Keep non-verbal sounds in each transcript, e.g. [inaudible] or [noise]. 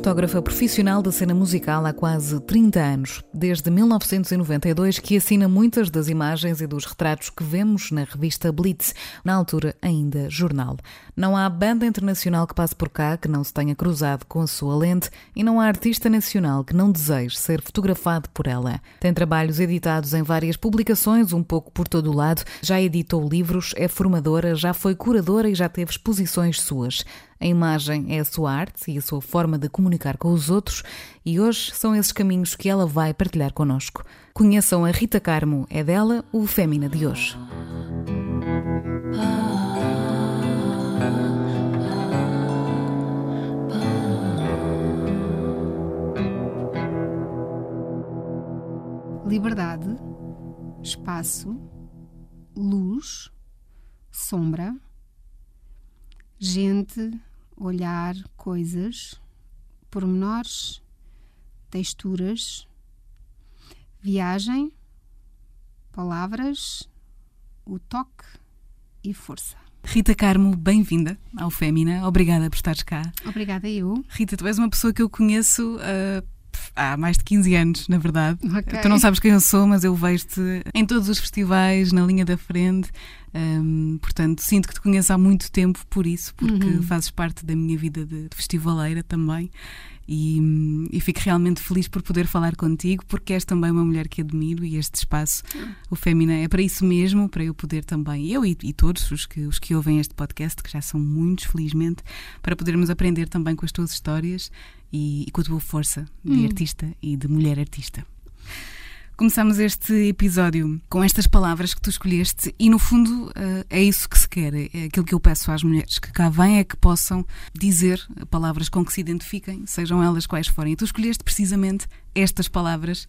fotógrafa profissional da cena musical há quase 30 anos, desde 1992 que assina muitas das imagens e dos retratos que vemos na revista Blitz, na altura ainda jornal. Não há banda internacional que passe por cá que não se tenha cruzado com a sua lente e não há artista nacional que não deseje ser fotografado por ela. Tem trabalhos editados em várias publicações, um pouco por todo o lado, já editou livros, é formadora, já foi curadora e já teve exposições suas. A imagem é a sua arte e a sua forma de comunicar com os outros, e hoje são esses caminhos que ela vai partilhar connosco. Conheçam a Rita Carmo, é dela o Fémina de hoje. Liberdade, espaço, luz, sombra, gente, olhar, coisas, pormenores, texturas, viagem, palavras, o toque e força. Rita Carmo, bem-vinda ao Fémina. Obrigada por estares cá. Obrigada, eu. Rita, tu és uma pessoa que eu conheço uh, há mais de 15 anos, na verdade. Okay. Tu não sabes quem eu sou, mas eu vejo-te em todos os festivais, na linha da frente. Um, portanto, sinto que te conheço há muito tempo por isso, porque Uhum. fazes parte da minha vida de, de festivaleira também. E, hum, e fico realmente feliz por poder falar contigo, porque és também uma mulher que admiro e este espaço, o Fémina, é para isso mesmo, para eu poder também, eu e, e todos os que, os que ouvem este podcast, que já são muitos, felizmente, para podermos aprender também com as tuas histórias e, e com a tua força de Hum. artista e de mulher artista. Começamos este episódio com estas palavras que tu escolheste e, no fundo, eh, é isso que se quer. É aquilo que eu peço às mulheres que cá vêm é que possam dizer palavras com que se identifiquem, sejam elas quais forem. E tu escolheste precisamente estas palavras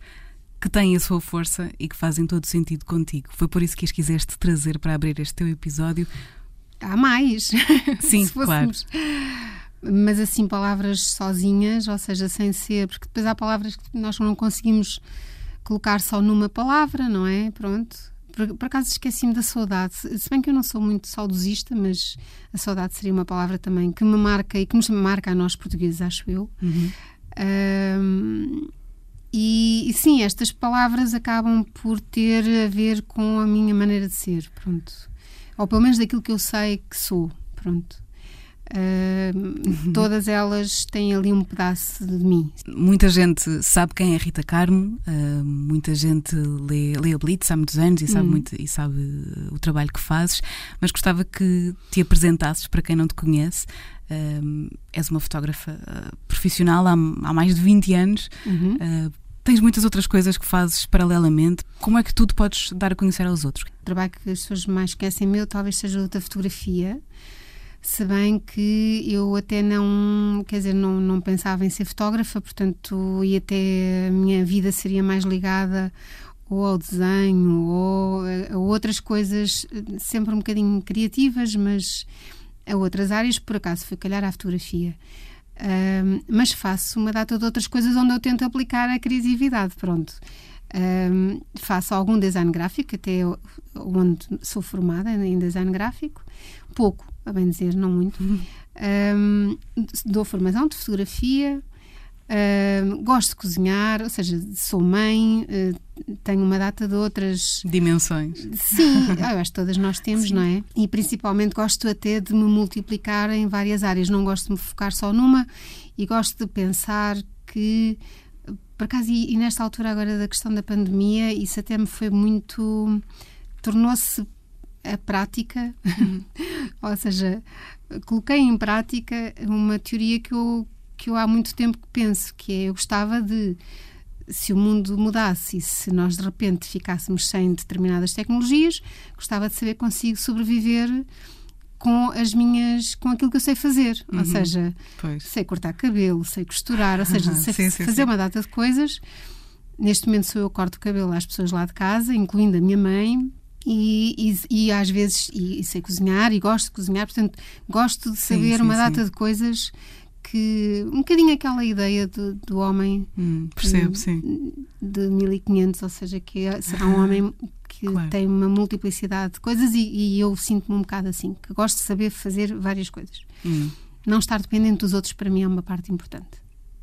que têm a sua força e que fazem todo sentido contigo. Foi por isso que as quiseste trazer para abrir este teu episódio. Há mais. [laughs] Sim, [laughs] claro. Mas assim, palavras sozinhas, ou seja, sem ser, porque depois há palavras que nós não conseguimos colocar só numa palavra, não é? Pronto. Por, por acaso esqueci-me da saudade. Se bem que eu não sou muito saudosista, mas a saudade seria uma palavra também que me marca e que nos marca a nós portugueses, acho eu. Uhum. Ahm, e, e sim, estas palavras acabam por ter a ver com a minha maneira de ser, pronto. Ou pelo menos daquilo que eu sei que sou, pronto. Ahm, todas elas têm ali um pedaço de mim. Muita gente sabe quem é Rita Carmo, uh, muita gente lê, lê a Blitz há muitos anos e sabe, Hum. muito, e sabe uh, o trabalho que fazes, mas gostava que te apresentasses para quem não te conhece. Um, és uma fotógrafa uh, profissional há, há mais de 20 anos, Uhum. uh, tens muitas outras coisas que fazes paralelamente. Como é que tu te podes dar a conhecer aos outros? O trabalho que as pessoas mais conhecem meu talvez seja o da fotografia, se bem que eu até não, quer dizer, não, não pensava em ser fotógrafa, portanto, e até a minha vida seria mais ligada ou ao desenho ou a, outras coisas, sempre um bocadinho criativas, mas a outras áreas, por acaso foi calhar à fotografia. Ahm, mas faço uma data de outras coisas onde eu tento aplicar a criatividade, pronto. Ahm, faço algum design gráfico, até onde sou formada em design gráfico, pouco, a bem dizer, não muito. [laughs] Ahm, dou formação de fotografia, ahm, gosto de cozinhar, ou seja, sou mãe, eh, tenho uma data de outras Dimensões. Sim, [laughs] eu acho que todas nós temos, não é? E principalmente gosto até de me multiplicar em várias áreas. Não gosto de me focar só numa e gosto de pensar que, por acaso, e, e nesta altura agora da questão da pandemia, isso até me foi muito. tornou-se a prática, [laughs] ou seja, coloquei em prática uma teoria que eu, que eu há muito tempo que penso, que é eu gostava de se o mundo mudasse e se nós de repente ficássemos sem determinadas tecnologias, gostava de saber consigo sobreviver com as minhas, com aquilo que eu sei fazer. Ou Uhum. seja, Pois. sei cortar cabelo, sei costurar, ou seja, [laughs] sei Sim, sim, fazer sim. uma data de coisas. Neste momento sou eu que corto o cabelo às pessoas lá de casa, incluindo a minha mãe, E, e, e, às vezes e, e, sei cozinhar e gosto de cozinhar, portanto gosto de saber sim, sim, uma data sim. de coisas que um bocadinho aquela ideia do, do homem hum, percebo, sim. de 1500, ou seja, que é, será um homem que claro. tem uma multiplicidade de coisas e, e eu sinto-me um bocado assim, que gosto de saber fazer várias coisas. Hum. Não estar dependente dos outros para mim é uma parte importante.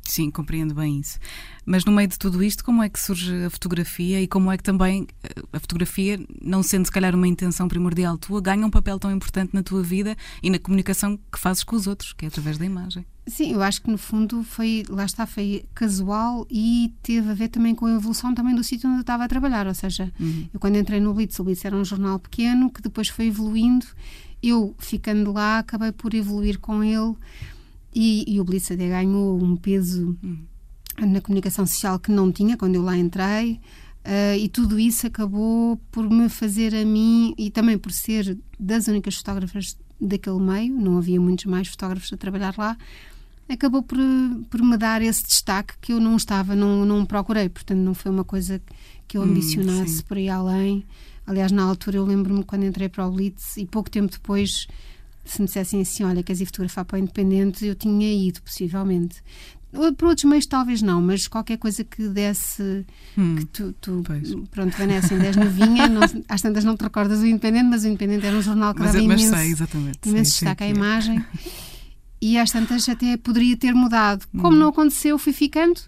Sim, compreendo bem isso. Mas no meio de tudo isto, como é que surge a fotografia e como é que também eh, a fotografia, não sendo se calhar uma intenção primordial tua, ganha um papel tão importante na tua vida e na comunicação que fazes com os outros, que é através da imagem? Sim, eu acho que no fundo foi, lá está, foi casual e teve a ver também com a evolução também do sítio onde eu estava a trabalhar. Ou seja, uhum. eu quando entrei no Blitz, o Blitz era um jornal pequeno que depois foi evoluindo. Eu, ficando lá, acabei por evoluir com ele e, e o Blitz até ganhou um peso na comunicação social que não tinha quando eu lá entrei. Uh, e tudo isso acabou por me fazer a mim e também por ser das únicas fotógrafas daquele meio, não havia muitos mais fotógrafos a trabalhar lá, acabou por, por me dar esse destaque que eu não estava, não, não procurei, portanto não foi uma coisa que eu hum, ambicionasse hum, por aí além. Aliás, na altura eu lembro-me quando entrei para o Blitz e pouco tempo depois se me dissessem assim, olha, queres ir fotografar para o Independente, eu tinha ido, possivelmente. Para outros meios talvez não, mas qualquer coisa que desse hum, que tu, tu pronto, Vanessa, em 10 novinha, não, às tantas não te recordas o Independente, mas o Independente era um jornal que mas, dava mas imenso, sei, exatamente, imenso sei, destaque à imagem [laughs] e às tantas até poderia ter mudado. Como hum. não aconteceu, fui ficando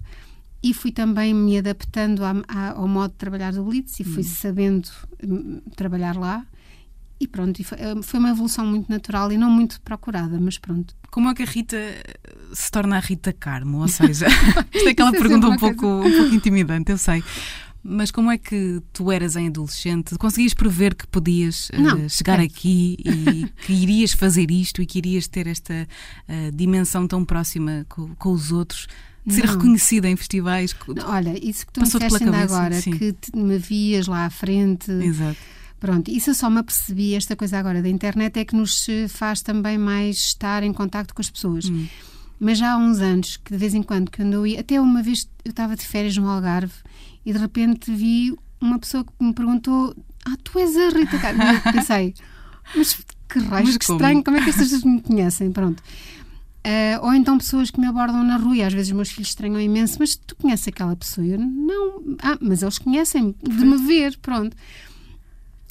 e fui também me adaptando a, a, ao modo de trabalhar do Blitz e fui hum. sabendo hum, trabalhar lá e pronto, eh, foi uma evolução muito natural e não muito procurada, mas pronto. Como é que a Rita eh, se torna a Rita Carmo? Ou [laughs] seja, [laughs] isto é aquela é pergunta um pouco, um pouco intimidante, eu sei. Mas como é que tu eras em adolescente? Conseguias prever que podias uh, chegar é. aqui e [laughs] que irias fazer isto e que irias ter esta uh, dimensão tão próxima com, com os outros? De ser não. reconhecida em festivais? Não, olha, isso que tu me disseste ainda agora, sim. que te, me vias lá à frente. Exato Pronto, isso eu só me apercebi, esta coisa agora da internet é que nos faz também mais estar em contacto com as pessoas. Hum. Mas já há uns anos, que de vez em quando, quando eu ia, até uma vez eu estava de férias no Algarve e de repente vi uma pessoa que me perguntou: Ah, tu és a Rita Carmo? eu pensei, mas que raios, que estranho, como é que estas pessoas me conhecem? Pronto. Uh, ou então pessoas que me abordam na rua e às vezes meus filhos estranham imenso, mas tu conheces aquela pessoa? Eu, não, ah, mas eles conhecem de me ver, pronto.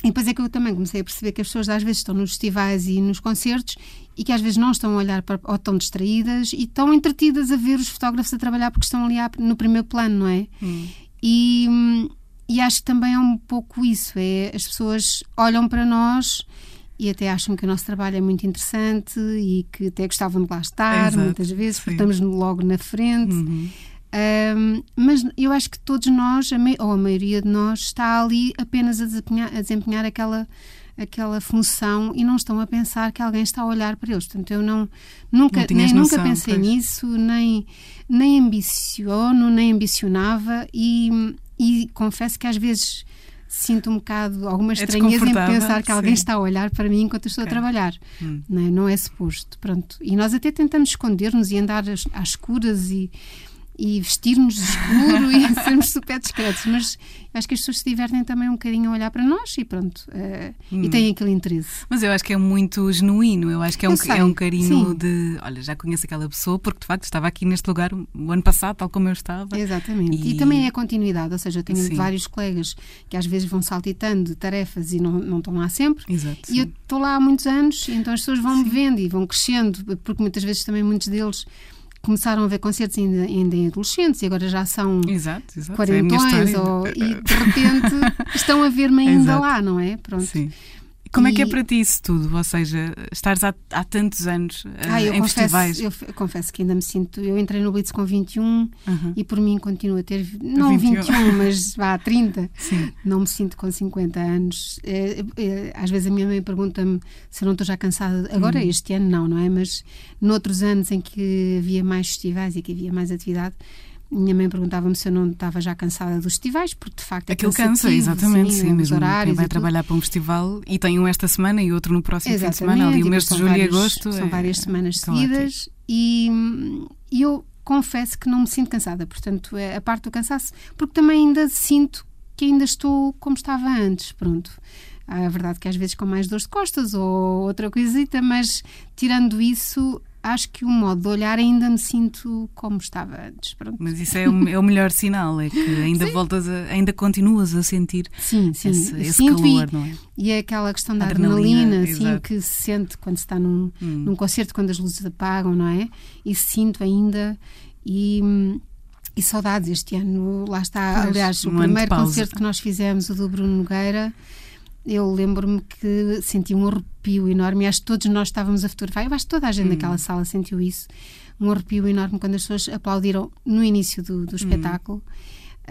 E depois é que eu também comecei a perceber que as pessoas às vezes estão nos festivais e nos concertos e que às vezes não estão a olhar para, ou estão distraídas e estão entretidas a ver os fotógrafos a trabalhar porque estão ali no primeiro plano, não é? Hum. E, e acho que também é um pouco isso, é as pessoas olham para nós e até acham que o nosso trabalho é muito interessante e que até gostavam de lá estar, Exato, muitas vezes, porque estamos logo na frente. Uhum. Um, mas eu acho que todos nós, ou a maioria de nós, está ali apenas a desempenhar, a desempenhar aquela, aquela função e não estão a pensar que alguém está a olhar para eles. Portanto, eu não, nunca, não nem, noção, nunca pensei pois. nisso, nem, nem ambiciono, nem ambicionava e, e confesso que às vezes sinto um bocado alguma é estranheza é em pensar que alguém sim. está a olhar para mim enquanto eu estou okay. a trabalhar. Hum. Não, é? não é suposto. Pronto. E nós até tentamos esconder-nos e andar às, às escuras e e vestir-nos de escuro e [laughs] sermos super discretos, mas acho que as pessoas se divertem também um bocadinho a olhar para nós e pronto, uh, hum. e têm aquele interesse. Mas eu acho que é muito genuíno, eu acho que é, um, é um carinho sim. de, olha, já conheço aquela pessoa porque de facto estava aqui neste lugar o ano passado, tal como eu estava. Exatamente, e, e também é continuidade, ou seja, eu tenho sim. vários colegas que às vezes vão saltitando tarefas e não, não estão lá sempre, Exato, e eu estou lá há muitos anos, então as pessoas vão-me vendo e vão crescendo, porque muitas vezes também muitos deles começaram a ver concertos ainda, ainda em adolescentes e agora já são exato, exato. quarentões é ou, e [laughs] de repente estão a ver-me ainda exato. lá, não é? Pronto. Sim. Como e... é que é para ti isso tudo? Ou seja, estares há, há tantos anos uh, ah, em confesso, festivais? Eu, eu, confesso que ainda me sinto. Eu entrei no Blitz com 21 uhum. e por mim continuo a ter. Não 21, 21 mas vá, 30. [laughs] Sim. Não me sinto com 50 anos. É, é, às vezes a minha mãe pergunta-me se eu não estou já cansada. Agora, uhum. este ano, não, não é? Mas noutros anos em que havia mais festivais e que havia mais atividade minha mãe perguntava-me se eu não estava já cansada dos festivais, porque de facto é Aquilo cansa, exatamente, sim, sim mesmo. Quem vai trabalhar para um festival e tem um esta semana e outro no próximo exatamente, fim de semana, ali o mês de julho vários, e agosto. São é, várias semanas seguidas e, e, eu confesso que não me sinto cansada, portanto, é a parte do cansaço, porque também ainda sinto que ainda estou como estava antes, pronto. A verdade que às vezes com mais dor de costas ou outra coisita, mas tirando isso, acho que o modo de olhar ainda me sinto como estava antes. Pronto. Mas isso é o, é o melhor sinal, é que ainda sim. voltas a, ainda continuas a sentir sim, sim. esse, esse calor, e, não é? E é aquela questão da adrenalina, adrenalina assim, que se sente quando se está num, hum. num concerto, quando as luzes apagam, não é? E sinto ainda. E, e saudades este ano, lá está, aliás, o primeiro concerto que nós fizemos, o do Bruno Nogueira, eu lembro-me que senti um arrepio enorme, acho que todos nós estávamos a fotografar, eu acho que toda a gente hum. naquela sala sentiu isso, um arrepio enorme quando as pessoas aplaudiram no início do, do hum. espetáculo.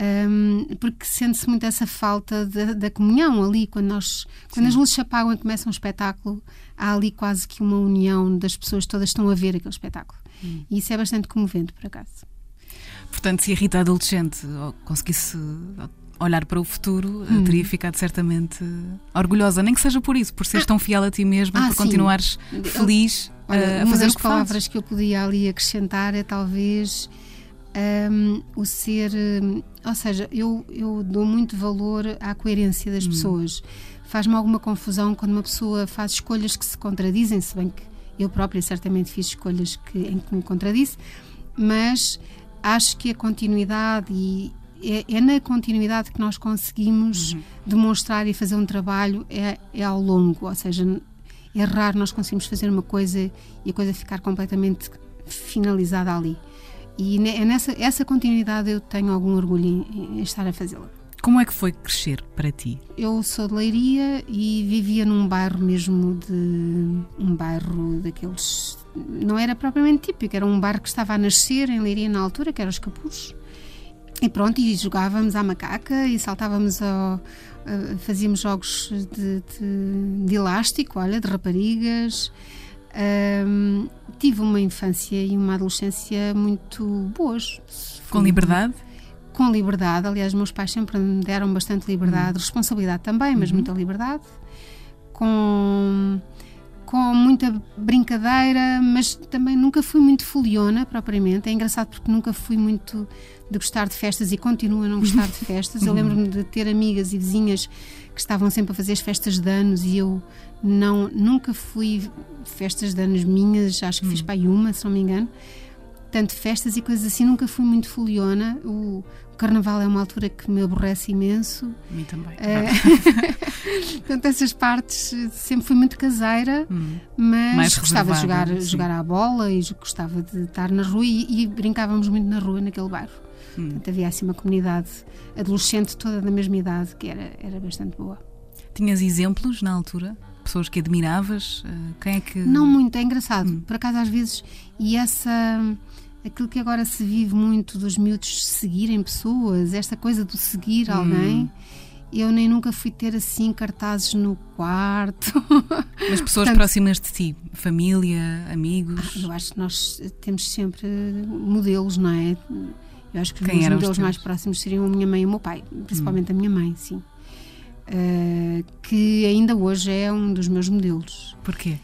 Um, porque sente-se muito essa falta da, da, comunhão ali, quando, nós, quando as luzes se apagam e começa um espetáculo, há ali quase que uma união das pessoas todas estão a ver aquele espetáculo. Hum. E isso é bastante comovente, por acaso. Portanto, se a Rita adolescente conseguisse olhar para o futuro, hum. teria ficado certamente orgulhosa, nem que seja por isso, por seres ah. tão fiel a ti mesma, ah, por sim. continuares feliz Olha, a fazer uma das palavras fazes. que eu podia ali acrescentar é talvez um, o ser, um, ou seja, eu, eu dou muito valor à coerência das hum. pessoas. Faz-me alguma confusão quando uma pessoa faz escolhas que se contradizem, se bem que eu própria certamente fiz escolhas que, em que me contradisse, mas acho que a continuidade e, é, é, na continuidade que nós conseguimos uhum. demonstrar e fazer um trabalho é, é ao longo, ou seja, é raro nós conseguimos fazer uma coisa e a coisa ficar completamente finalizada ali. E é nessa essa continuidade eu tenho algum orgulho em, em estar a fazê-la. Como é que foi crescer para ti? Eu sou de Leiria e vivia num bairro mesmo de um bairro daqueles não era propriamente típico, era um bairro que estava a nascer em Leiria na altura, que era os Capuz. E pronto, e jogávamos à macaca e saltávamos ao, fazíamos jogos de, de, de, elástico, olha, de raparigas. Um, tive uma infância e uma adolescência muito boas. Com liberdade? Com liberdade, aliás, meus pais sempre me deram bastante liberdade, uhum. responsabilidade também, mas uhum. muita liberdade. Com com muita brincadeira, mas também nunca fui muito foliona propriamente. É engraçado porque nunca fui muito de gostar de festas e continuo a não gostar de festas. Eu [laughs] lembro-me de ter amigas e vizinhas que estavam sempre a fazer as festas de anos e eu não nunca fui festas de anos minhas, acho que fiz hum. para aí uma, se não me engano. Tanto festas e coisas assim, nunca fui muito foliona. O, carnaval é uma altura que me aborrece imenso. A mim também. É... [laughs] Portanto, essas partes sempre fui muito caseira, hum. mas gostava de jogar, jogar à bola e gostava de estar na rua e, e brincávamos muito na rua naquele bairro. Hum. Portanto, havia assim uma comunidade adolescente toda da mesma idade que era, era bastante boa. Tinhas exemplos na altura? Pessoas que admiravas? Eh, quem é que. Não muito, é engraçado. Hum. Por acaso, às vezes, e essa aquilo que agora se vive muito dos miúdos seguirem pessoas, esta coisa do seguir hum. alguém. Eu nem nunca fui ter assim cartazes no quarto. [laughs] Mas pessoas Portanto, próximas de ti, família, amigos? Ah, eu acho que nós temos sempre modelos, não é? Eu acho que os meus modelos os mais próximos seriam a minha mãe e o meu pai, principalmente hum. a minha mãe, sim. Uh, que ainda hoje é um dos meus modelos. Porquê?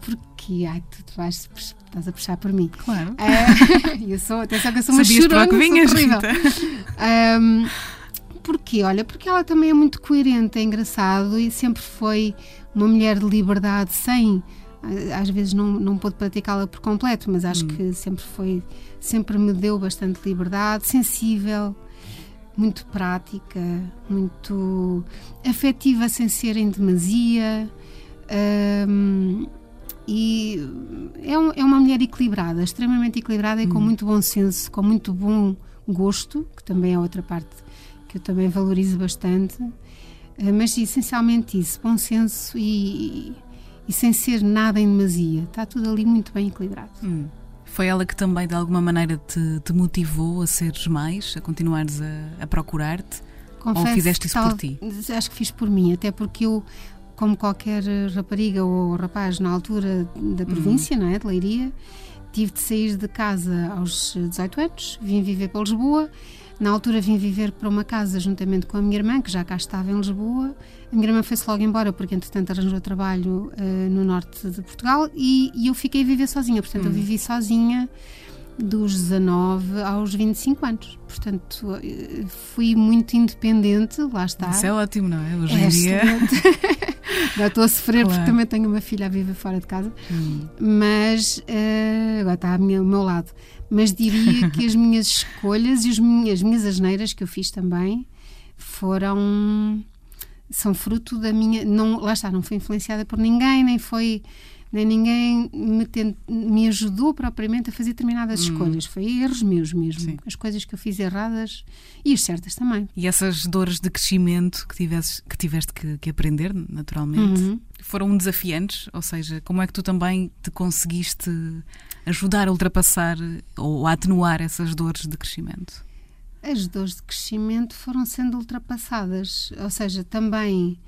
Porque, ai, tu vais, estás a puxar por mim. Claro. Uh, [laughs] eu sou, atenção que eu sou uma Sabias chorona, que vinhas, um, Porquê? Olha, porque ela também é muito coerente, é engraçado e sempre foi uma mulher de liberdade sem às vezes não, não pôde praticá-la por completo, mas acho hum. que sempre foi, sempre me deu bastante liberdade, sensível, muito prática, muito afetiva sem ser em demasia. E é, um, é, uma mulher equilibrada, extremamente equilibrada e com hum. muito bom senso, com muito bom gosto, que também é outra parte que eu também valorizo bastante, eh, mas essencialmente isso, bom senso e, e sem ser nada em demasia, está tudo ali muito bem equilibrado. Hum. Foi ela que também de alguma maneira te, te motivou a seres mais, a continuares a, a procurar-te? Ou fizeste isso tal, por ti? Acho que fiz por mim, até porque eu como qualquer rapariga ou rapaz na altura da província, uhum. não é? De Leiria, tive de sair de casa aos 18 anos, vim viver para Lisboa. Na altura vim viver para uma casa juntamente com a minha irmã, que já cá estava em Lisboa. A minha irmã foi-se logo embora, porque entretanto arranjou trabalho uh, no norte de Portugal e, e, eu fiquei a viver sozinha. Portanto, uhum. eu vivi sozinha dos 19 aos 25 anos. Portanto, fui muito independente, lá está. Isso é ótimo, não é? Hoje em é dia. agora [laughs] estou a sofrer claro. porque também tenho uma filha a viver fora de casa, hum. mas uh, agora está ao meu lado. Mas diria [laughs] que as minhas escolhas e as minhas, as minhas asneiras que eu fiz também foram são fruto da minha não lá está não foi influenciada por ninguém nem foi nem ninguém me, tent, me ajudou propriamente a fazer determinadas hum. escolhas. Foi erros meus mesmo. Sim. As coisas que eu fiz erradas e as certas também. E essas dores de crescimento que, tivesse, que tiveste que, que aprender, naturalmente, uhum. foram desafiantes? Ou seja, como é que tu também te conseguiste ajudar a ultrapassar ou a atenuar essas dores de crescimento? As dores de crescimento foram sendo ultrapassadas. Ou seja, também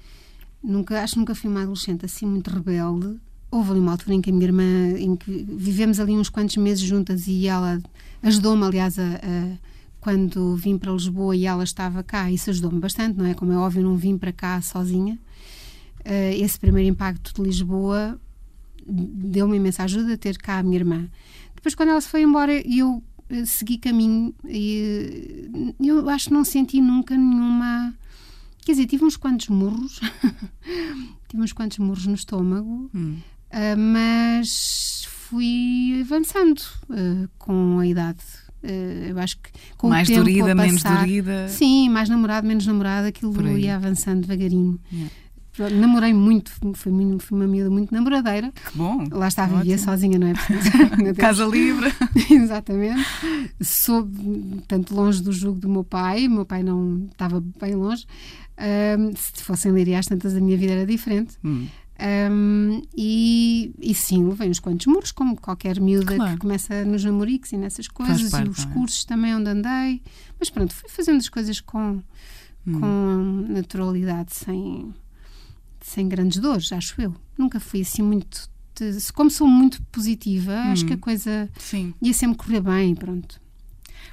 nunca acho que nunca fui uma adolescente assim muito rebelde houve ali uma altura em que a minha irmã, em que vivemos ali uns quantos meses juntas e ela ajudou-me, aliás, a, a, quando vim para Lisboa e ela estava cá, isso ajudou-me bastante, não é? Como é óbvio, não vim para cá sozinha. Uh, esse primeiro impacto de Lisboa deu-me imensa ajuda ter cá a minha irmã. Depois, quando ela se foi embora, eu uh, segui caminho e uh, eu acho que não senti nunca nenhuma. Quer dizer, tive uns quantos murros, [laughs] tive uns quantos murros no estômago. Hum Uh, mas fui avançando uh, com a idade. Uh, eu acho que com mais o tempo dorida, passar, menos dorida. Sim, mais namorado, menos namorado, aquilo ia avançando devagarinho. Yeah. Namorei muito, fui, fui uma miúda muito namoradeira. Que bom! Lá está, vivia sozinha, não é? [laughs] [laughs] Casa livre. [laughs] Exatamente. Sou tanto longe do jugo do meu pai, meu pai não estava bem longe. se fossem Liria, às tantas a minha vida era diferente. Hum. Um, e, e sim, levei uns quantos muros, como qualquer miúda claro. que começa nos namoricos e nessas coisas, parte, e os é? cursos também onde andei. Mas pronto, fui fazendo as coisas com, hum. com naturalidade, sem, sem grandes dores, acho eu. Nunca fui assim muito. De, como sou muito positiva, hum. acho que a coisa sim. ia sempre correr bem, pronto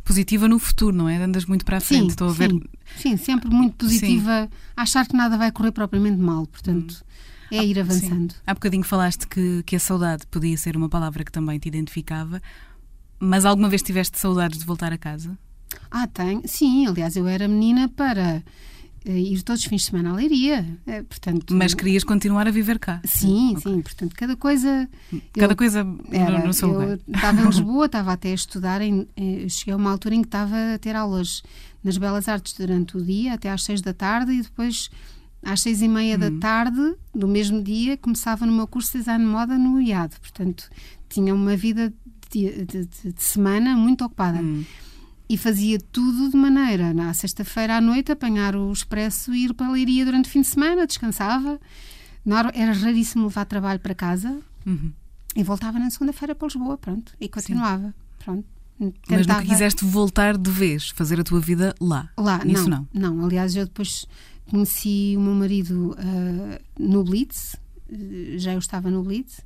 positiva no futuro, não é? Andas muito para a frente, sim, estou a ver. Sim, sim sempre muito positiva, sim. achar que nada vai correr propriamente mal, portanto. Hum. É ir avançando. Sim. Há bocadinho falaste que, que a saudade podia ser uma palavra que também te identificava, mas alguma vez tiveste saudades de voltar a casa? Ah, tenho. Sim, aliás, eu era menina para uh, ir todos os fins de semana à Leiria. Uh, portanto, Mas querias continuar a viver cá? Sim, okay. sim. Portanto, cada coisa. Cada eu, coisa era, no, no seu lugar. Eu estava em [laughs] Lisboa, estava até a estudar. Em, em, cheguei a uma altura em que estava a ter aulas nas Belas Artes durante o dia, até às seis da tarde, e depois às seis e meia da hum. tarde do mesmo dia começava no meu curso de design de moda no IAD. Portanto, tinha uma vida de, de, de, semana muito ocupada. Hum. E fazia tudo de maneira, na sexta-feira à noite, apanhar o expresso e ir para a leiria durante o fim de semana, descansava. Era raríssimo levar trabalho para casa uhum. e voltava na segunda-feira para Lisboa, pronto, e continuava. Sim. Pronto. Tentava... Mas nunca quiseste voltar de vez, fazer a tua vida lá? Lá, Isso não, não. Não, aliás, eu depois Conheci o meu marido uh, no Blitz, já eu estava no Blitz,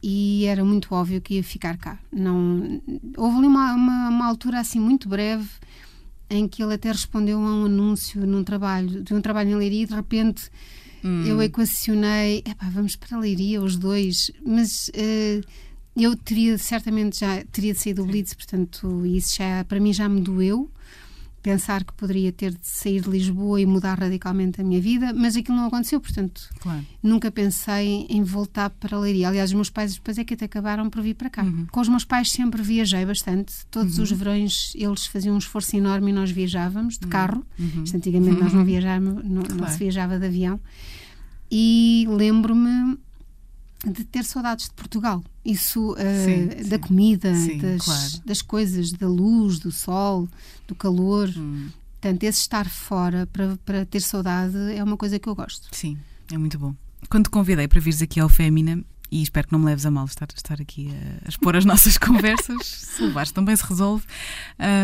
e era muito óbvio que ia ficar cá. Não, houve ali uma, uma, uma altura assim muito breve em que ele até respondeu a um anúncio num trabalho, de um trabalho em Leiria e de repente hum. eu equacionei, vamos para a Leiria os dois, mas uh, eu teria certamente já teria saído do Blitz, portanto isso já para mim já me doeu pensar que poderia ter de sair de Lisboa e mudar radicalmente a minha vida, mas aquilo não aconteceu, portanto, claro. nunca pensei em voltar para a Leiria. Aliás, os meus pais depois é que até acabaram por vir para cá. Uhum. Com os meus pais sempre viajei bastante, todos uhum. os verões eles faziam um esforço enorme e nós viajávamos de uhum. carro. Uhum. Antigamente nós não viajávamos, não, claro. não se viajava de avião. E lembro-me de ter saudades de Portugal. Isso uh, sim, da sim. comida, sim, das, claro. das coisas, da luz, do sol, do calor. Hum. Portanto, esse estar fora para, para ter saudade é uma coisa que eu gosto. Sim, é muito bom. Quando te convidei para vires aqui ao Fémina, e espero que não me leves a mal estar, estar aqui a, a expor as [laughs] nossas conversas, se levares também se resolve,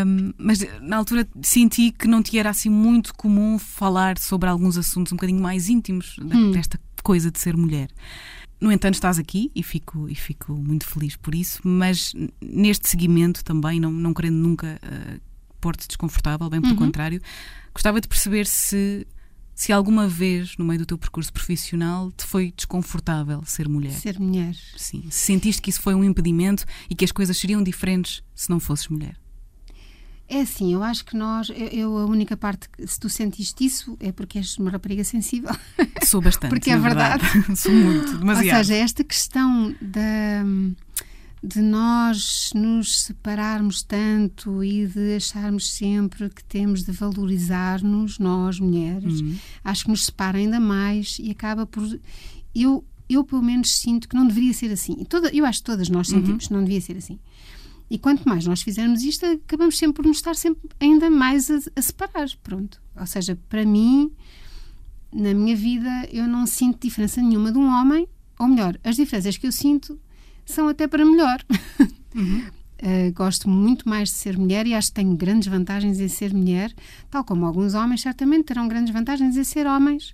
um, mas na altura senti que não te era assim muito comum falar sobre alguns assuntos um bocadinho mais íntimos hum. desta coisa de ser mulher. No entanto, estás aqui e fico, e fico muito feliz por isso, mas neste seguimento também, não, não querendo nunca uh, pôr-te desconfortável, bem pelo uhum. contrário, gostava de perceber se se alguma vez, no meio do teu percurso profissional, te foi desconfortável ser mulher. Ser mulher. Sim. Se sentiste que isso foi um impedimento e que as coisas seriam diferentes se não fosses mulher. É assim, eu acho que nós, eu, eu, a única parte, se tu sentiste isso, é porque és uma rapariga sensível. [laughs] Sou bastante. porque é verdade. verdade. [laughs] Sou muito, demasiado. Ou seja, esta questão da, de nós nos separarmos tanto e de acharmos sempre que temos de valorizar-nos, nós mulheres, uhum. acho que nos separa ainda mais e acaba por. Eu, eu, pelo menos, sinto que não deveria ser assim. Toda, eu acho que todas nós sentimos uhum. que não devia ser assim. E quanto mais nós fizermos isto, acabamos sempre por nos estar sempre ainda mais a, a separar. Pronto. Ou seja, para mim, na minha vida, eu não sinto diferença nenhuma de um homem, ou melhor, as diferenças que eu sinto são até para melhor. Uhum. Uh, [laughs] gosto muito mais de ser mulher e acho que tenho grandes vantagens em ser mulher, tal como alguns homens certamente terão grandes vantagens em ser homens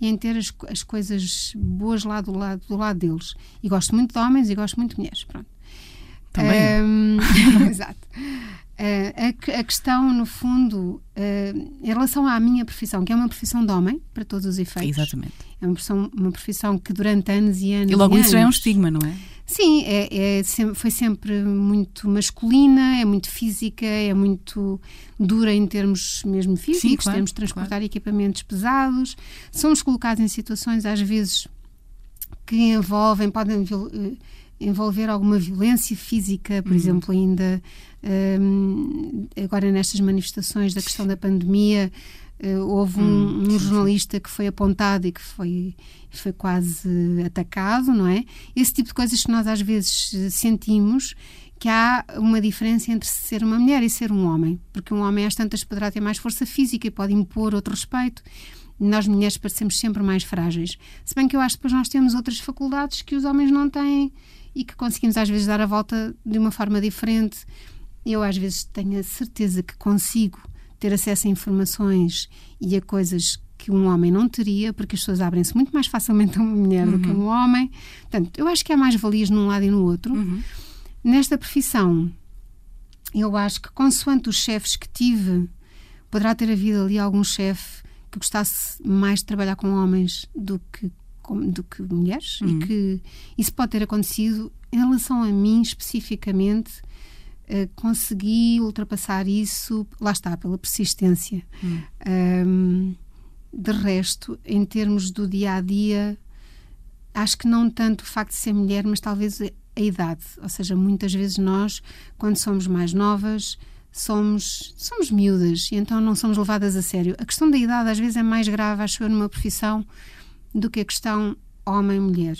e em ter as, as coisas boas lá do lado, do lado deles. E gosto muito de homens e gosto muito de mulheres. Pronto. Também. Um, [laughs] exato. Uh, a, a, questão, no fundo, uh, em relação à minha profissão, que é uma profissão de homem, para todos os efeitos. Exatamente. É uma profissão, uma profissão que durante anos e anos. E logo e isso anos, já é um estigma, não é? Sim, é, é, foi sempre muito masculina, é muito física, é muito dura em termos mesmo físicos, Sim, claro, temos de transportar claro. equipamentos pesados, somos colocados em situações, às vezes, que envolvem, podem envolver alguma violência física, por uhum. exemplo, ainda um, agora nestas manifestações da questão da pandemia, uh, houve um, hum, um jornalista que foi apontado e que foi, foi quase atacado, não é? Esse tipo de coisas que nós às vezes sentimos que há uma diferença entre ser uma mulher e ser um homem, porque um homem às tantas poderá ter mais força física e pode impor outro respeito. Nós mulheres parecemos sempre mais frágeis. Se bem que eu acho que depois nós temos outras faculdades que os homens não têm e que conseguimos às vezes dar a volta de uma forma diferente. Eu às vezes tenho a certeza que consigo ter acesso a informações e a coisas que um homem não teria, porque as pessoas abrem-se muito mais facilmente a uma mulher uhum. do que a um uhum. homem. Portanto, eu acho que há mais valias num lado e no outro. Uhum. Nesta profissão, eu acho que, consoante os chefes que tive, poderá ter havido ali algum chefe que gostasse mais de trabalhar com homens do que do que mulheres uhum. e que isso pode ter acontecido em relação a mim especificamente uh, consegui ultrapassar isso lá está pela persistência uhum. um, de resto em termos do dia a dia acho que não tanto o facto de ser mulher mas talvez a idade ou seja muitas vezes nós quando somos mais novas somos, somos miúdas e então não somos levadas a sério. A questão da idade às vezes é mais grave, acho eu, numa profissão do que a questão homem-mulher.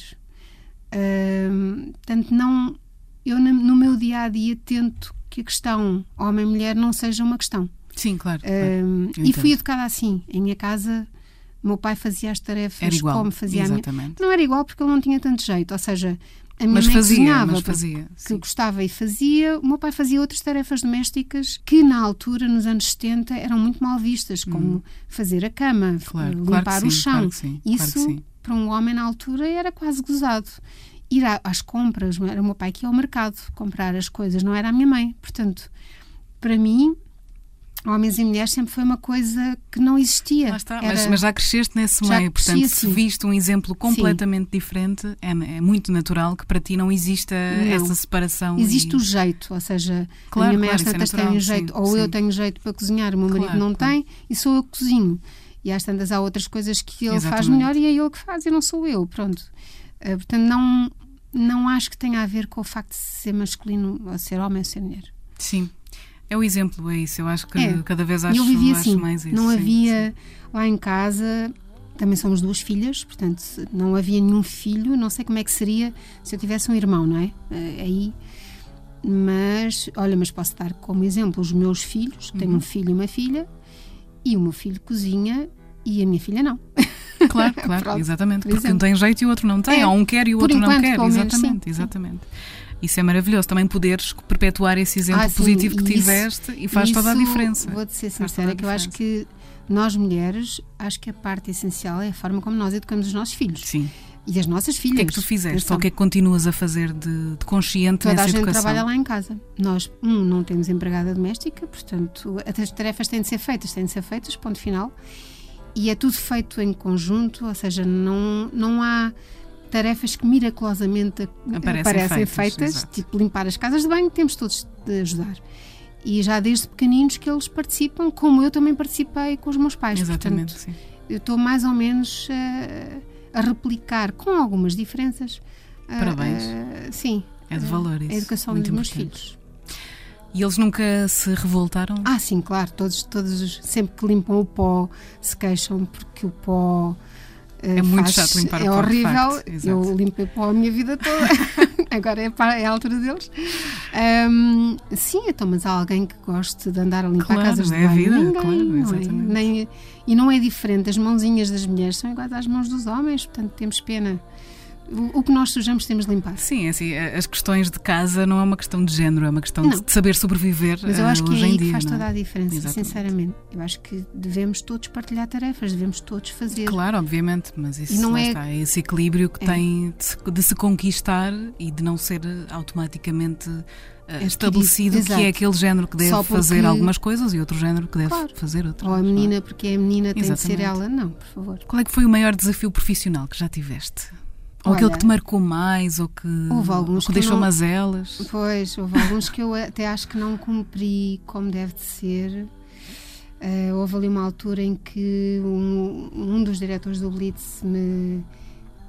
Uh, portanto, não, eu no meu dia a dia tento que a questão homem-mulher não seja uma questão. Sim, claro. Uh. E fui educada assim. Em minha casa, meu pai fazia as tarefas como fazia exatamente. a minha. Não era igual porque ele não tinha tanto jeito. Ou seja, a minha mas mãe fazia, cozinhava, mas fazia, que sim. gostava e fazia. O meu pai fazia outras tarefas domésticas que, na altura, nos anos 70, eram muito mal vistas, como hum. fazer a cama, claro, limpar claro o sim, chão. Claro Isso, para um homem na altura, era quase gozado. Ir às compras, era o meu pai que ia ao mercado comprar as coisas, não era a minha mãe. Portanto, para mim, homens e mulheres sempre foi uma coisa que não existia. Está, Era... mas, mas, já cresceste nesse já meio, portanto, se viste um exemplo completamente Sim. diferente, é, é, muito natural que para ti não exista não. essa separação. Existe e... o jeito, ou seja, claro, a minha mãe claro, às tantas tem jeito, sim, ou sim. eu tenho jeito para cozinhar, o meu marido claro, não tem, e sou eu que cozinho. E às tantas há outras coisas que ele Exatamente. faz melhor e é ele que faz e não sou eu, pronto. Uh, portanto, não, não acho que tenha a ver com o facto de ser masculino, ou ser homem ou ser mulher. Sim, é o exemplo, é isso. Eu acho que é. cada vez acho, eu vivi acho assim. mais isso. Não sim, havia sim. lá em casa. Também somos duas filhas, portanto não havia nenhum filho. Não sei como é que seria se eu tivesse um irmão, não é? Eh, aí, mas olha, mas posso dar como exemplo os meus filhos. Tenho Uhum. um filho e uma filha, e o meu filho cozinha e a minha filha não. Claro, claro, [laughs] Pronto, exatamente. por Porque um exemplo. tem jeito e o outro não tem. É, Ou um quer e o por outro não enquanto, quer. pelo menos, Exatamente, sim, exatamente. Isso é maravilhoso. Também poderes perpetuar esse exemplo Ah, sim, positivo que isso- tiveste e faz toda a Isso, diferença. Vou-te ser sincera, a que eu acho que nós mulheres, acho que a parte essencial é a forma como nós educamos os nossos filhos. Sim. E as nossas O filhas. que é que tu fizeste? Ou o que é que continuas a fazer de, de consciente Toda a nessa gente educação? trabalha lá em casa. Nós, um, não temos empregada doméstica, portanto, as tarefas têm de ser feitas, têm de ser feitas, ponto final. e é tudo feito em conjunto, ou seja, não, não há tarefas que miraculosamente aparecem, aparecem feitas, feitas tipo limpar as casas de banho, temos todos de ajudar. E já desde pequeninos que eles participam, como eu também participei com os meus pais. Exatamente, Portanto, sim. Eu estou mais ou menos uh, a replicar, com algumas diferenças. Uh, Parabéns. Uh, sim. É de valor isso. A educação Muito dos meus filhos. E eles nunca se revoltaram? Ah, sim, claro. Todos, todos sempre que limpam o pó se queixam porque o pó é muito faz, chato limpar é o pó, horrível. Eu limpei pó a minha vida toda. [laughs] Agora é, para, é a altura deles. Um, sim, então, mas há alguém que goste de andar a limpar claro, casas de é banho? Vida, Ninguém, claro, não é? Nem, e não é diferente. As mãozinhas das mulheres são iguais às mãos dos homens, portanto temos pena o que nós sujamos temos de limpar. Sim, é assim, as questões de casa não é uma questão de género, é uma questão não. de saber sobreviver. Mas eu acho que é aí que faz é? toda a diferença, Exatamente. sinceramente. Eu acho que devemos todos partilhar tarefas, devemos todos fazer. Claro, obviamente, mas isso não é... está, é esse equilíbrio que é. tem de, de, se conquistar e de não ser automaticamente uh, estabelecido que é aquele género que deve porque... fazer algumas coisas e outro género que deve claro. fazer outras. Ou a menina, porque é a menina, tem Exatamente. de ser ela. Não, por favor. Qual é que foi o maior desafio profissional que já tiveste? Ou Olha, aquele que te marcou mais, ou que, houve alguns que, que deixou não, mazelas? Pois, houve alguns que eu até acho que não cumpri como deve de ser. Uh, houve ali uma altura em que um, um dos diretores do Blitz me,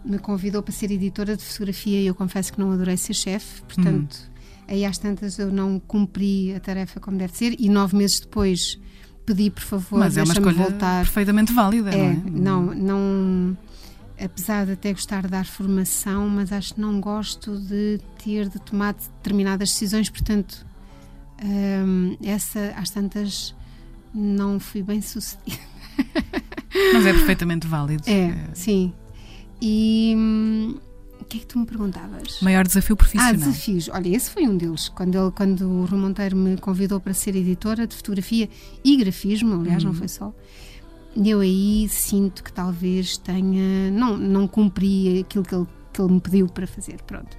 me convidou para ser editora de fotografia e eu confesso que não adorei ser chefe, portanto, hum. aí às tantas eu não cumpri a tarefa como deve ser e nove meses depois pedi, por favor, Mas é uma escolha voltar. perfeitamente válida, é, não é? Não, não apesar de até gostar de dar formação, mas acho que não gosto de ter de tomar determinadas decisões, portanto, hum, essa às tantas não fui bem sucedida. [laughs] Mas é perfeitamente válido. É, é. sim. E hum, o que é que tu me perguntavas? Maior desafio profissional. Ah, desafios. Olha, esse foi um deles. Quando, ele, quando o Rui Monteiro me convidou para ser editora de fotografia e grafismo, aliás, não uhum. foi só eu aí sinto que talvez tenha. Não, não cumpri aquilo que ele, que ele me pediu para fazer. Pronto.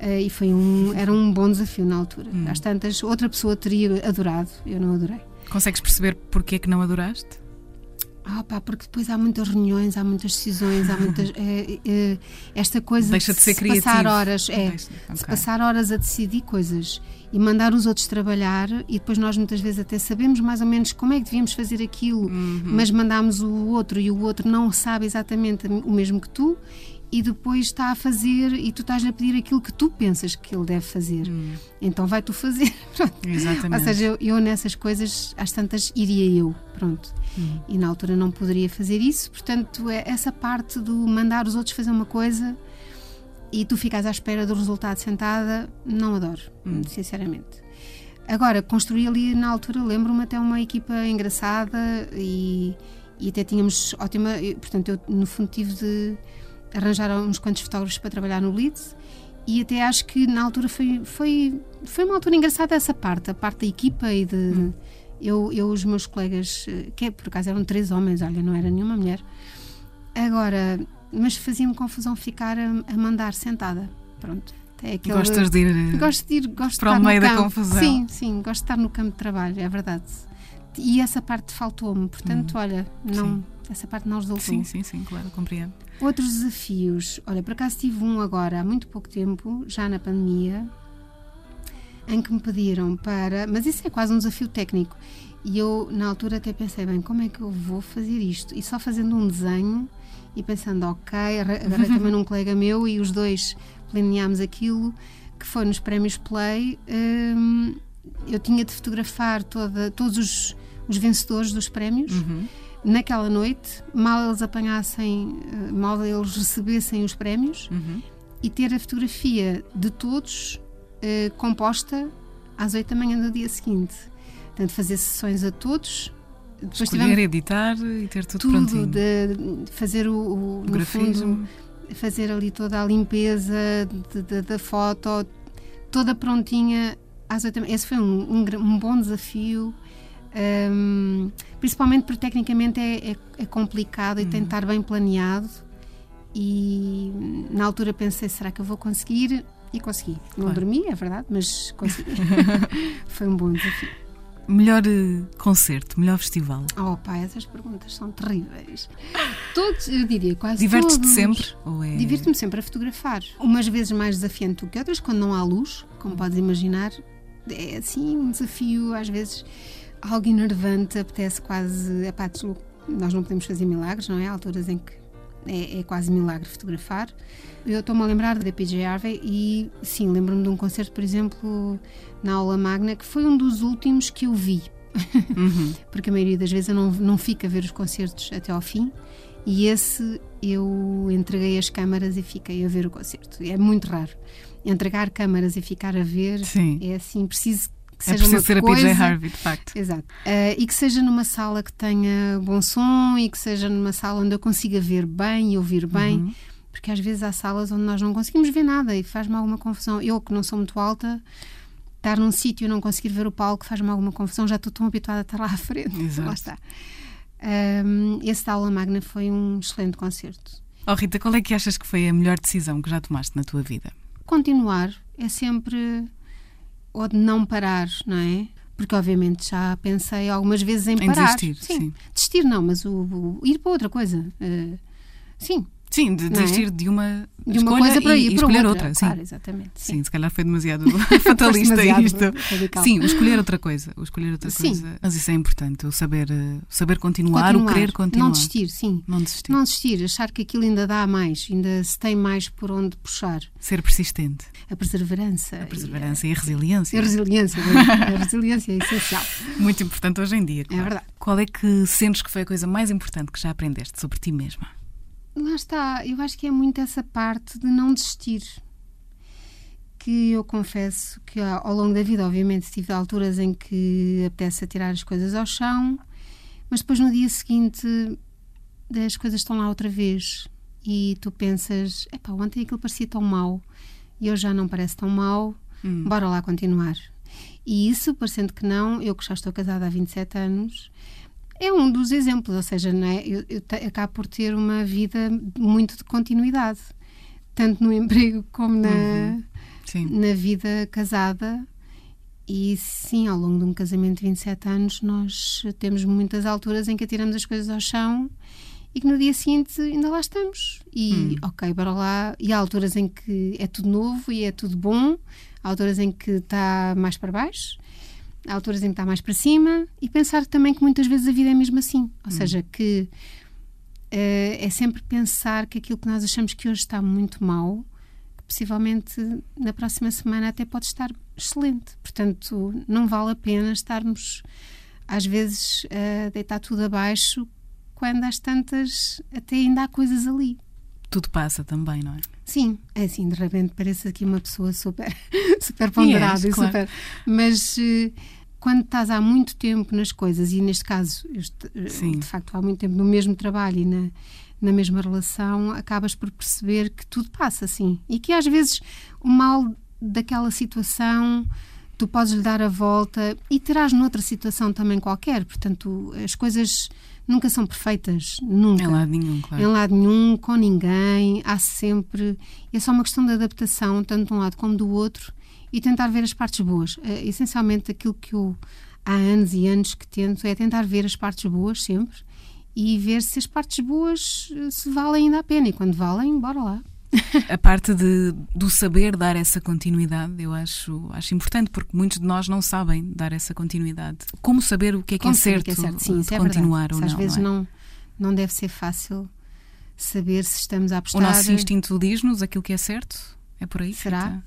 Uh, e foi um, era um bom desafio na altura. Hum. Às tantas, outra pessoa teria adorado, eu não adorei. Consegues perceber porque é que não adoraste? Ah, pá, porque depois há muitas reuniões, há muitas decisões, há muitas. [laughs] É, é, esta coisa Deixa de, de ser se criativo. passar horas, é, Deixa, okay. se passar horas a decidir coisas e mandar os outros trabalhar, e depois nós muitas vezes até sabemos mais ou menos como é que devíamos fazer aquilo, uhum. mas mandamos o outro e o outro não sabe exatamente o mesmo que tu, e depois está a fazer e tu estás a pedir aquilo que tu pensas que ele deve fazer. Hum. Então vai tu fazer. [laughs] Exatamente. Ou seja, eu, eu, nessas coisas, às tantas, iria eu. Pronto. Hum. E na altura não poderia fazer isso. Portanto, é essa parte do mandar os outros fazer uma coisa e tu ficas à espera do resultado sentada, não adoro, hum. sinceramente. Agora, construí ali na altura, lembro-me até uma equipa engraçada e, e até tínhamos ótima. Portanto, eu no fundo tive de arranjaram uns quantos fotógrafos para trabalhar no Blitz e até acho que na altura foi, foi, foi uma altura engraçada essa parte, a parte da equipa e de. Hum. Eu, eu, os meus colegas, que é, por acaso eram três homens, olha, não era nenhuma mulher. Agora, mas fazia-me confusão ficar a, a, mandar sentada. Pronto. É aquele, Gostas de ir, gosto de ir gosto para de o meio da confusão? Sim, sim, gosto de estar no campo de trabalho, é verdade. E essa parte faltou-me, portanto, hum. olha, não. Sim essa parte não resultou. Sim, sim, sim, claro, compreendo. Outros desafios. Olha, por acaso tive um agora, há muito pouco tempo, já na pandemia, em que me pediram para. Mas isso é quase um desafio técnico. E eu, na altura, até pensei, bem, como é que eu vou fazer isto? E só fazendo um desenho e pensando, ok, agarrei [laughs] também num colega meu e os dois planeámos aquilo, que foi nos prémios Play. Hum, eu tinha de fotografar toda, todos os, os vencedores dos prémios. Uhum naquela noite, mal eles apanhassem, eh, mal eles recebessem os prémios, uhum. e ter a fotografia de todos uh, composta às 8 da manhã do dia seguinte. Portanto, fazer sessões a todos. Depois Escolher, tivemos editar e ter tudo, tudo prontinho. de fazer o, o, fundo, fazer ali toda a limpeza de, de, da foto, toda prontinha às 8 da manhã. Esse foi um, um, um bom desafio. Um, principalmente porque tecnicamente é, é, é complicado e tem de uhum. estar bem planeado. E na altura pensei: será que eu vou conseguir? E consegui. Não claro. dormi, é verdade, mas consegui. [laughs] Foi um bom desafio. Melhor uh, concerto, melhor festival? Oh pá, essas perguntas são terríveis. Todos, eu diria quase Divertes-te sempre? É... Divirto-me sempre a fotografar. Umas vezes mais desafiante do que outras, quando não há luz, como podes imaginar. É assim um desafio, às vezes algo enervante, apetece quase. Epá, nós não podemos fazer milagres, não é? Há alturas em que é, é quase milagre fotografar. Eu estou-me a lembrar da PJ Harvey e, sim, lembro-me de um concerto, por exemplo, na aula magna, que foi um dos últimos que eu vi. Uhum. [laughs] Porque a maioria das vezes eu não, não fico a ver os concertos até ao fim. E esse eu entreguei as câmaras e fiquei a ver o concerto. É muito raro. Entregar câmaras e ficar a ver Sim. é assim, preciso que é seja uma ser coisa, a PJ Harvey, de facto. Exato. Uh, e que seja numa sala que tenha bom som e que seja numa sala onde eu consiga ver bem e ouvir bem. Uhum. Porque às vezes há salas onde nós não conseguimos ver nada e faz-me alguma confusão. Eu, que não sou muito alta, estar num sítio e não conseguir ver o palco faz-me alguma confusão. Já estou tão habituada a estar lá à frente. [laughs] Exato. Lá está. Um, esse da aula magna foi um excelente concerto. Oh Rita, qual é que achas que foi a melhor decisão que já tomaste na tua vida? Continuar é sempre ou de não parar, não é? Porque obviamente já pensei algumas vezes em, em parar. Desistir, sim. sim. Desistir não, mas o, o, ir para outra coisa. Uh, sim, Sim, de desistir é? de uma, de uma coisa para ir e escolher outra. outra. Claro, sim. exatamente. Sim. sim. se calhar foi demasiado [laughs] fatalista demasiado isto. Radical. Sim, escolher outra coisa. Escolher outra sim. coisa. Mas isso é importante, o saber, eh, saber continuar, continuar, o querer continuar. Não desistir, sim. Não desistir. Não desistir, achar que aquilo ainda dá mais, ainda se tem mais por onde puxar. Ser persistente. A perseverança. A perseverança e a, e a resiliência. A resiliência, a resiliência é essencial. [laughs] Muito importante hoje em dia. Claro. É verdade. Qual é que sentes que foi a coisa mais importante que já aprendeste sobre ti mesma? Lá está, eu acho que é muito essa parte de não desistir. Que eu confesso que ao longo da vida, obviamente, tive alturas em que apetece tirar as coisas ao chão, mas depois no dia seguinte as coisas estão lá outra vez e tu pensas: epá, ontem aquilo parecia tão mau e hoje já não parece tão mau, hum. bora lá continuar. E isso, parecendo que não, eu que já estou casada há 27 anos, é um dos exemplos, ou seja, não é? eu, eu acabo por ter uma vida muito de continuidade, tanto no emprego como na, uhum. na vida casada. E sim, ao longo de um casamento de 27 anos, nós temos muitas alturas em que atiramos as coisas ao chão e que no dia seguinte ainda lá estamos. E hum. ok, bora lá. E há alturas em que é tudo novo e é tudo bom, há alturas em que está mais para baixo há alturas em que está mais para cima e pensar também que muitas vezes a vida é mesmo assim. Ou hum. seja, que uh, é sempre pensar que aquilo que nós achamos que hoje está muito mal, possivelmente na próxima semana até pode estar excelente. Portanto, não vale a pena estarmos, às vezes, a deitar tudo abaixo quando às tantas até ainda há coisas ali. Tudo passa também, não é? Sim, é assim, de repente parece aqui uma pessoa super, [laughs] super ponderada e, claro. super. Mas uh, quando estás há muito tempo nas coisas, e neste caso, eu, de facto, há muito tempo no mesmo trabalho e na, na mesma relação, acabas por perceber que tudo passa assim. E que às vezes o mal daquela situação tu podes lhe dar a volta e terás noutra situação também qualquer. Portanto, as coisas nunca são perfeitas, nunca. Em lado nenhum, claro. Em lado nenhum, com ninguém, há sempre. É só uma questão de adaptação, tanto de um lado como do outro, e tentar ver as partes boas. É, essencialmente, aquilo que eu há anos e anos que tento é tentar ver as partes boas sempre e ver se as partes boas eh, se valem ainda a pena. E quando valem, bora lá. a parte de, do saber dar essa continuidade eu acho, acho importante porque muitos de nós não sabem dar essa continuidade. Como saber o que é que, é certo, que é certo, sim, de é continuar ou não? Às vezes não, é? não, não deve ser fácil saber se estamos a apostar. O nosso instinto diz-nos aquilo que é certo? É por aí? Será?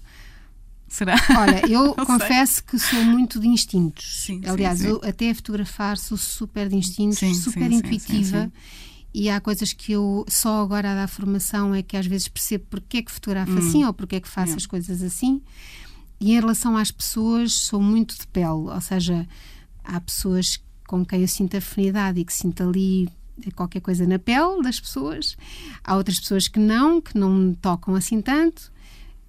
Será? Olha, [laughs] eu confesso sei. que sou muito de instintos. Sim, Aliás, sim, sim. eu até a fotografar sou super de instintos, super intuitiva. E há coisas que eu só agora a dar formação é que às vezes percebo porque é que fotografo hum. assim ou porque é que faço as coisas assim. E em relação às pessoas, sou muito de pele, ou seja, há pessoas com quem eu sinto afinidade e que sinto ali qualquer coisa na pele das pessoas. Há outras pessoas que não, que não me tocam assim tanto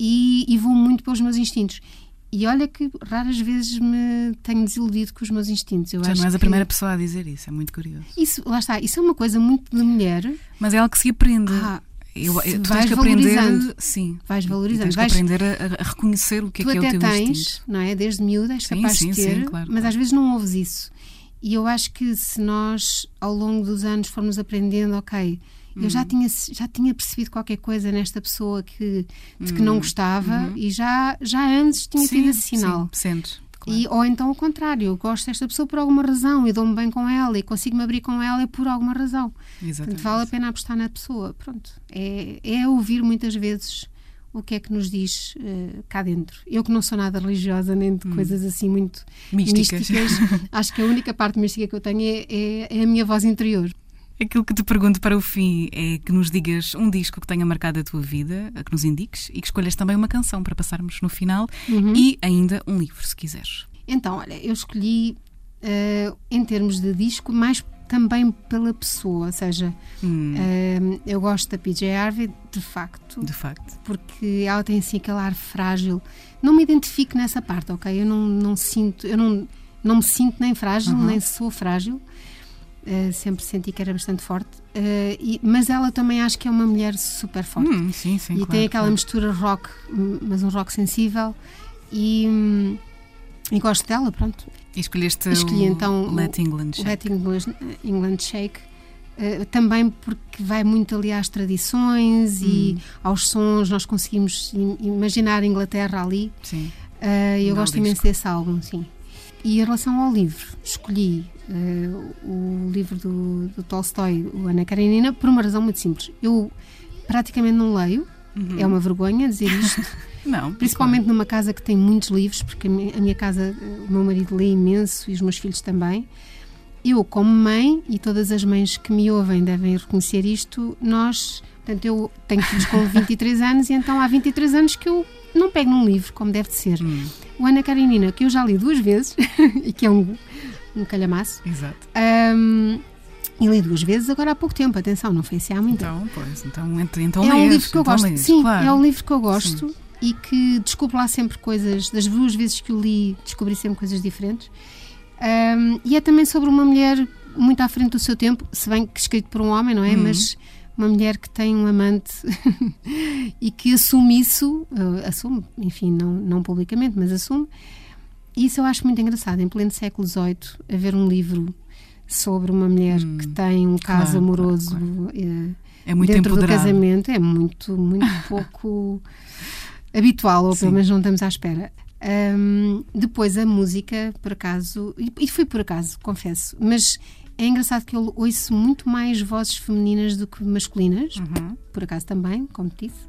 e, e vou muito pelos meus instintos. E olha que raras vezes me tenho desiludido com os meus instintos. Eu Já acho não és a primeira pessoa a dizer isso, é muito curioso. Isso, lá está, isso é uma coisa muito de mulher. Mas é algo que se aprende. Ah, Eu, Se tu vais tens que aprender, sim, vais valorizando. tens que vais, aprender a, a reconhecer o que é que é o teu tens, instinto. não é? Desde miúda és Sim, capaz sim, de ter, sim, claro, mas claro. às vezes não ouves isso. E eu acho que se nós, ao longo dos anos, formos aprendendo, ok, eu Uhum. já tinha, já tinha percebido qualquer coisa nesta pessoa que, de que não gostava e já, já antes tinha Uhum. Sim, tido esse sinal. Sim, sentes. claro. E, ou então o contrário, eu gosto desta pessoa por alguma razão e dou-me bem com ela e consigo me abrir com ela é por alguma razão. Exatamente. Portanto, vale a pena apostar na pessoa. Pronto, é, é ouvir muitas vezes o que é que nos diz eh, cá dentro. Eu que não sou nada religiosa nem de coisas assim muito Hum. Místicas. [laughs] acho que a única parte mística que eu tenho é, é- é a minha voz interior. Aquilo que te pergunto para o fim é que nos digas um disco que tenha marcado a tua vida, que nos indiques, e que escolhas também uma canção para passarmos no final Uhum. e ainda um livro, se quiseres. Então, olha, eu escolhi eh, em termos de disco mais também pela pessoa, ou seja, Hum, eh, eu gosto da PJ Harvey de facto, de facto. porque ela tem assim aquele ar frágil. Não me identifico nessa parte, ok? Eu não, não sinto, eu não, não me sinto nem frágil, Uhum. nem sou frágil. Uh, sempre senti que era bastante forte, Uh, e- mas ela também acho que é uma mulher super forte. Hum, sim, sim. e claro, tem aquela claro. mistura rock, mas um rock sensível. E, hum, e gosto dela, pronto. E escolheste Escolhi, então, Let England Shake. Let English, England Shake. uh, também porque vai muito ali às tradições e Hum. aos sons, nós conseguimos im- imaginar a Inglaterra ali. Sim. Eu Belo gosto imenso desse álbum, sim. E em relação ao livro, escolhi uh, o livro do, do Tolstói, o Ana Karenina, por uma razão muito simples. Eu praticamente não leio, Uhum. é uma vergonha dizer isto, [laughs] Não, principalmente numa casa que tem muitos livros, porque a mi- a minha casa, uh, o meu marido lê imenso e os meus filhos também. Eu, como mãe, e todas as mães que me ouvem devem reconhecer isto, nós, portanto, eu tenho filhos com [laughs] 23 anos e então há 23 anos que eu não pego num livro como deve de ser. Hum, O Ana Karenina, que eu já li duas vezes [laughs] e que é um, um calhamaço, exato. ahm, e li duas vezes agora há pouco tempo, atenção, não foi assim há muito tempo. Então, pois, então, ent- então é um lês, livro que eu então gosto. lês, Sim, claro. é um livro que eu gosto e que descubro lá sempre coisas, das duas vezes que o li, descobri sempre coisas diferentes. Ahm, e é também sobre uma mulher muito à frente do seu tempo, se bem que escrito por um homem, não é? Uhum. Mas uma mulher que tem um amante [laughs] e que assume isso, eh, assume, enfim, não, não publicamente, mas assume. Isso eu acho muito engraçado, em pleno século XVIII, haver um livro sobre uma mulher Hum, que tem um caso claro, amoroso claro, eh, É muito dentro do empoderado. casamento é muito, muito [laughs] pouco habitual, ou Sim. pelo menos não estamos à espera. Ahm, depois a música, por acaso, e, e foi por acaso, confesso, mas é engraçado que eu ouço muito mais vozes femininas do que masculinas, Uhum. por acaso também, como te disse.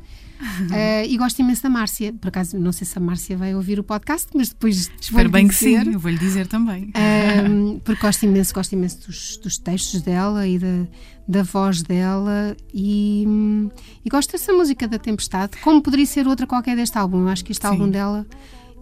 Ah, [laughs] e gosto imenso da Márcia. Por acaso, não sei se a Márcia vai ouvir o podcast, mas depois Espero bem que dizer. sim, eu vou-lhe dizer também. Ahm, [laughs] porque gosto imenso, gosto imenso dos, dos textos dela e da, da voz dela e, e gosto dessa música da Tempestade, como poderia ser outra qualquer deste álbum. Eu acho que este Sim. álbum dela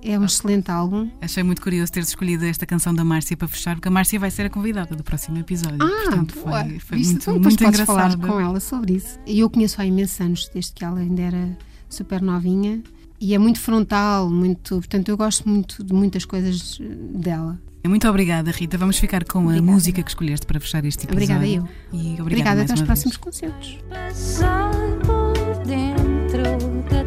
é um excelente álbum. Achei muito curioso ter escolhido esta canção da Márcia para fechar, porque a Márcia vai ser a convidada do próximo episódio. Ah, Portanto, boa. foi, foi Viste? muito, Então, muito engraçado. falar com ela sobre isso. E eu conheço há imensos anos, desde que ela ainda era super novinha. E é muito frontal, muito. Portanto, eu gosto muito de muitas coisas dela. Muito obrigada, Rita. Vamos ficar com Obrigada. a música que escolheste para fechar este episódio. Obrigada eu. E obrigada, Obrigada, mais até aos próximos concertos. Passar por dentro da